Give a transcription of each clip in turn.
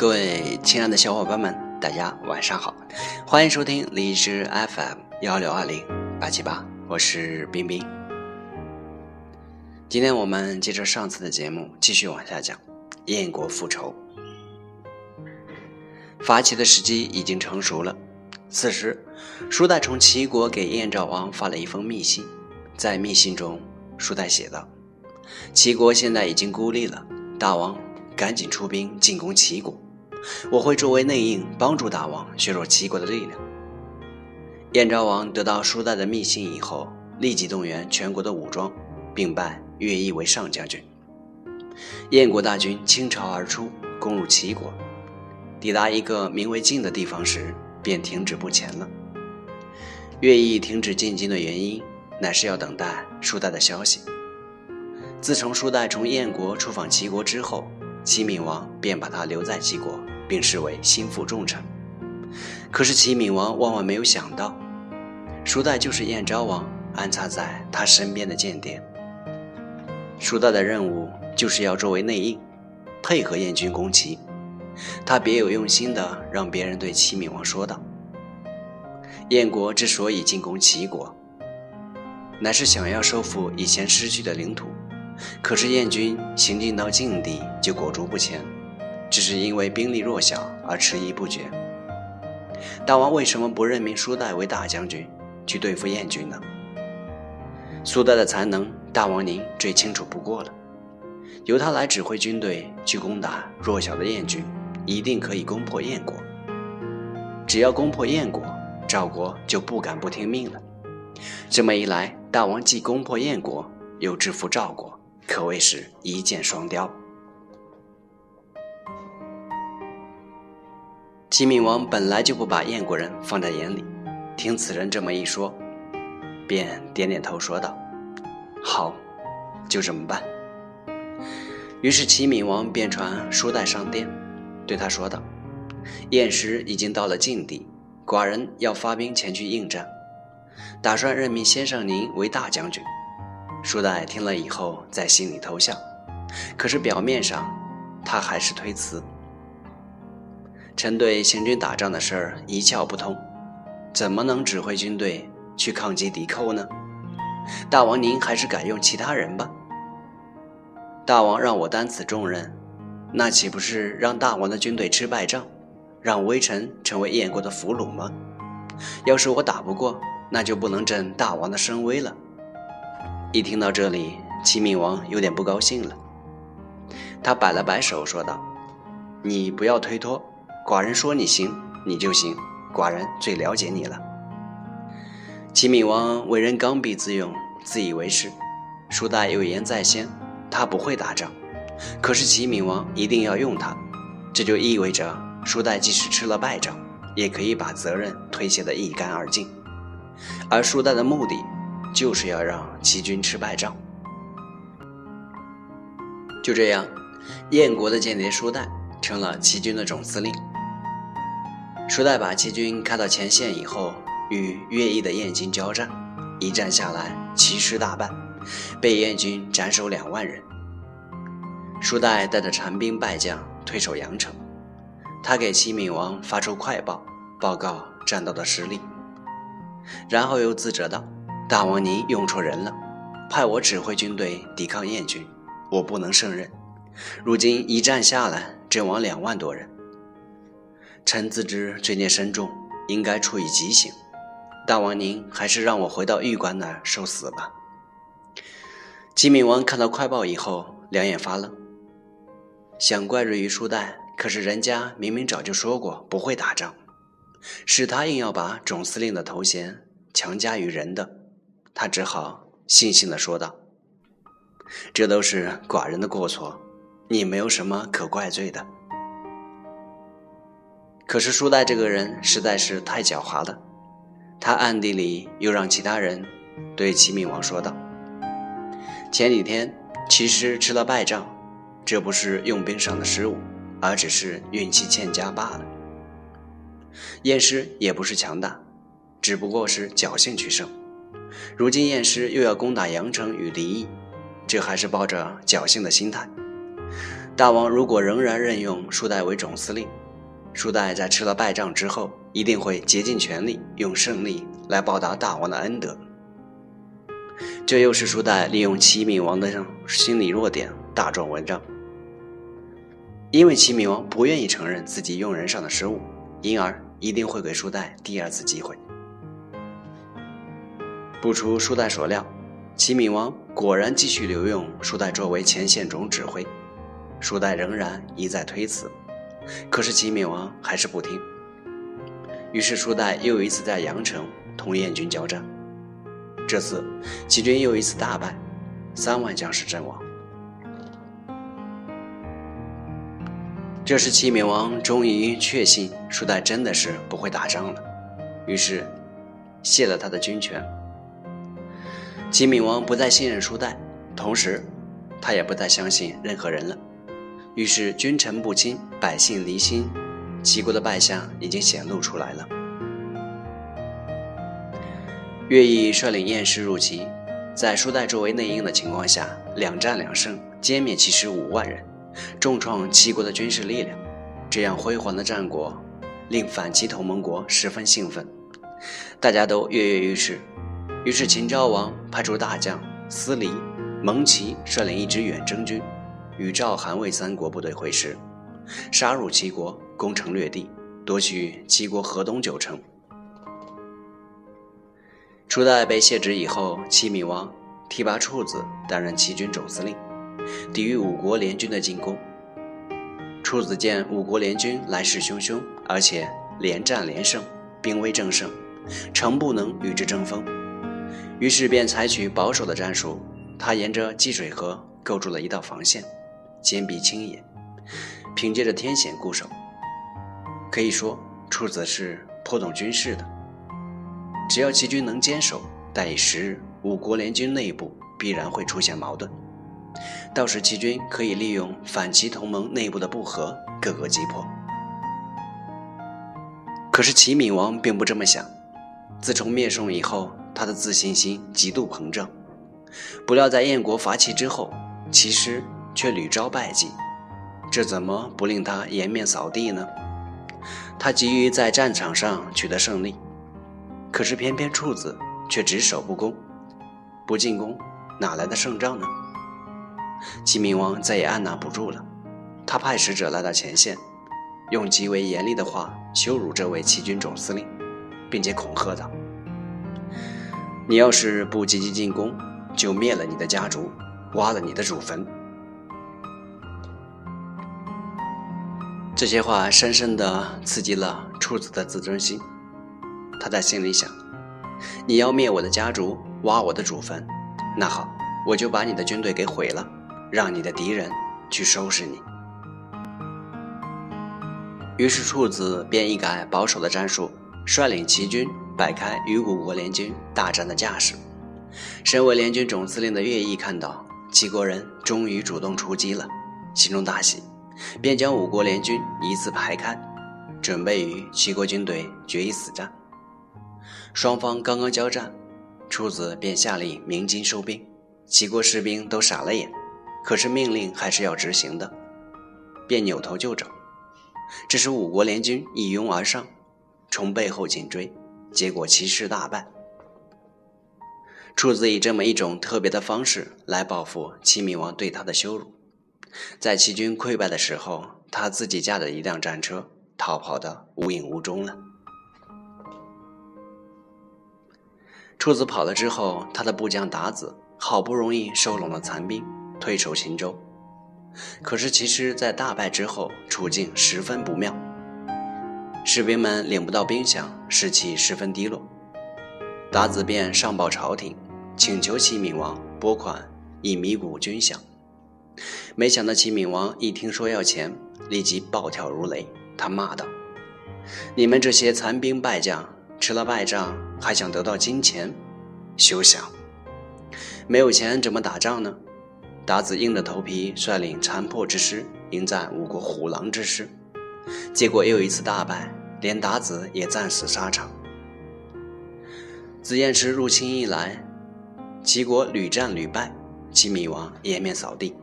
各位亲爱的小伙伴们，大家晚上好，欢迎收听荔枝 FM 幺六二零八七八，我是冰冰。今天我们接着上次的节目继续往下讲，燕国复仇。伐齐的时机已经成熟了。此时，舒代从齐国给燕昭王发了一封密信，在密信中，舒代写道：“齐国现在已经孤立了，大王赶紧出兵进攻齐国。”我会作为内应，帮助大王削弱齐国的力量。燕昭王得到舒代的密信以后，立即动员全国的武装，并拜乐毅为上将军。燕国大军倾巢而出，攻入齐国。抵达一个名为晋的地方时，便停止不前了。乐毅停止进军的原因，乃是要等待舒代的消息。自从舒代从燕国出访齐国之后，齐闵王便把他留在齐国。并视为心腹重臣，可是齐闵王万万没有想到，蜀代就是燕昭王安插在他身边的间谍。蜀代的任务就是要作为内应，配合燕军攻齐。他别有用心的让别人对齐闵王说道：“燕国之所以进攻齐国，乃是想要收复以前失去的领土，可是燕军行进到境地就裹足不前。”只是因为兵力弱小而迟疑不决。大王为什么不任命苏代为大将军去对付燕军呢？苏代的才能，大王您最清楚不过了。由他来指挥军队去攻打弱小的燕军，一定可以攻破燕国。只要攻破燕国，赵国就不敢不听命了。这么一来，大王既攻破燕国，又制服赵国，可谓是一箭双雕。齐闵王本来就不把燕国人放在眼里，听此人这么一说，便点点头说道：“好，就这么办。”于是齐闵王便传书带上殿，对他说道：“燕师已经到了境地，寡人要发兵前去应战，打算任命先生您为大将军。”书代听了以后，在心里偷笑，可是表面上他还是推辞。臣对行军打仗的事儿一窍不通，怎么能指挥军队去抗击敌寇呢？大王您还是改用其他人吧。大王让我担此重任，那岂不是让大王的军队吃败仗，让微臣成为燕国的俘虏吗？要是我打不过，那就不能振大王的声威了。一听到这里，齐闵王有点不高兴了，他摆了摆手，说道：“你不要推脱。”寡人说你行，你就行。寡人最了解你了。齐闵王为人刚愎自用，自以为是。蜀代有言在先，他不会打仗，可是齐闵王一定要用他，这就意味着蜀代即使吃了败仗，也可以把责任推卸得一干二净。而蜀代的目的，就是要让齐军吃败仗。就这样，燕国的间谍舒代成了齐军的总司令。舒代把齐军开到前线以后，与乐毅的燕军交战，一战下来，齐师大败，被燕军斩首两万人。舒代带着残兵败将退守阳城，他给齐闵王发出快报，报告战斗的失利，然后又自责道：“大王您用错人了，派我指挥军队抵抗燕军，我不能胜任。如今一战下来，阵亡两万多人。”臣自知罪孽深重，应该处以极刑。大王您还是让我回到玉馆那儿受死吧。齐闵王看到快报以后，两眼发愣，想怪罪于舒代，可是人家明明早就说过不会打仗，是他硬要把总司令的头衔强加于人的，他只好悻悻地说道：“这都是寡人的过错，你没有什么可怪罪的。”可是舒代这个人实在是太狡猾了，他暗地里又让其他人对齐闵王说道：“前几天齐师吃了败仗，这不是用兵上的失误，而只是运气欠佳罢了。燕师也不是强大，只不过是侥幸取胜。如今燕师又要攻打阳城与离邑，这还是抱着侥幸的心态。大王如果仍然任用舒代为总司令，舒代在吃了败仗之后，一定会竭尽全力用胜利来报答大王的恩德。这又是舒代利用齐闵王的心理弱点大做文章。因为齐闵王不愿意承认自己用人上的失误，因而一定会给舒代第二次机会。不出舒代所料，齐闵王果然继续留用舒代作为前线总指挥，舒代仍然一再推辞，可是齐闵王还是不听。于是舒代又一次在阳城同燕军交战，这次齐军又一次大败，三万将士阵亡。这时，齐闵王终于确信舒代真的是不会打仗了，于是卸了他的军权。齐闵王不再信任舒代，同时他也不再相信任何人了。于是君臣不亲，百姓离心，齐国的败相已经显露出来了。乐毅率领燕师入齐，在舒代作为内应的情况下，两战两胜，歼灭其师五万人。重创齐国的军事力量，这样辉煌的战果令反齐同盟国十分兴奋，大家都跃跃欲试。于是秦昭王派出大将司离、蒙奇率领一支远征军，与赵、韩、魏三国部队会师，杀入齐国，攻城略地，夺取齐国河东九城。初代被卸职以后，齐闵王提拔处子担任齐军总司令。抵御五国联军的进攻。处子见五国联军来势汹汹，而且连战连胜，兵威正盛，诚不能与之争锋，于是便采取保守的战术。他沿着积水河构筑了一道防线，坚壁清野，凭借着天险固守。可以说，处子是颇懂军事的。只要齐军能坚守，待以时日，五国联军内部必然会出现矛盾。到时齐军可以利用反齐同盟内部的不和，各个击破。可是齐闵王并不这么想。自从灭宋以后，他的自信心极度膨胀。不料在燕国伐齐之后，其实却屡遭败绩，这怎么不令他颜面扫地呢？他急于在战场上取得胜利，可是偏偏处子却只守不攻，不进攻，哪来的胜仗呢？齐闵王再也按捺不住了，他派使者来到前线，用极为严厉的话羞辱这位齐军总司令，并且恐吓道：“你要是不积极进攻，就灭了你的家族，挖了你的祖坟。”这些话深深地刺激了处子的自尊心，他在心里想：“你要灭我的家族，挖我的祖坟，那好，我就把你的军队给毁了。”让你的敌人去收拾你。于是处子便一改保守的战术，率领齐军摆开与五国联军大战的架势。身为联军总司令的乐毅看到齐国人终于主动出击了，心中大喜，便将五国联军一字排开，准备与齐国军队决一死战。双方刚刚交战，处子便下令鸣金收兵，齐国士兵都傻了眼。可是命令还是要执行的，便扭头就走。这时五国联军一拥而上，从背后紧追，结果齐师大败。处子以这么一种特别的方式来报复齐闵王对他的羞辱。在齐军溃败的时候，他自己驾着一辆战车逃跑的无影无踪了。处子跑了之后，他的部将达子好不容易收拢了残兵。退守秦州，可是其实，在大败之后，处境十分不妙。士兵们领不到兵饷，士气十分低落。达子便上报朝廷，请求齐闵王拨款以弥补军饷。没想到齐闵王一听说要钱，立即暴跳如雷。他骂道：“你们这些残兵败将，吃了败仗还想得到金钱？休想！没有钱怎么打仗呢？”达子硬着头皮率领残破之师迎战五国虎狼之师，结果又一次大败，连达子也战死沙场。自燕池入侵以来，齐国屡战屡败，齐闵王颜面扫地。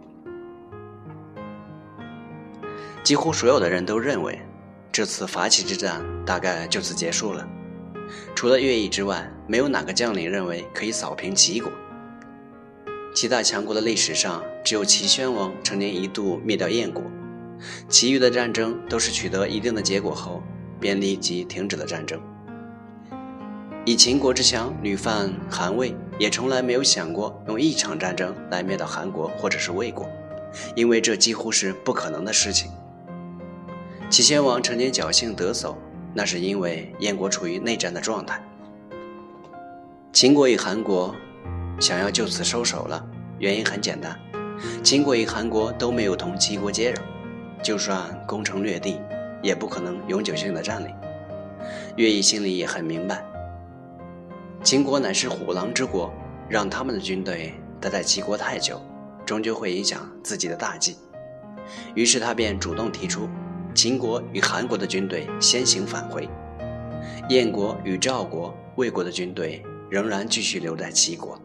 几乎所有的人都认为，这次伐齐之战大概就此结束了。除了乐毅之外，没有哪个将领认为可以扫平齐国。齐大强国的历史上，只有齐宣王曾经一度灭掉燕国，其余的战争都是取得一定的结果后便立即停止了战争。以秦国之强屡犯韩魏，也从来没有想过用一场战争来灭掉韩国或者是魏国，因为这几乎是不可能的事情。齐宣王曾经侥幸得手，那是因为燕国处于内战的状态。秦国与韩国想要就此收手了，原因很简单，秦国与韩国都没有同齐国接壤，就算攻城略地，也不可能永久性的占领。乐毅心里也很明白，秦国乃是虎狼之国，让他们的军队待在齐国太久，终究会影响自己的大计。于是他便主动提出。秦国与韩国的军队先行返回，燕国与赵国、魏国的军队仍然继续留在齐国。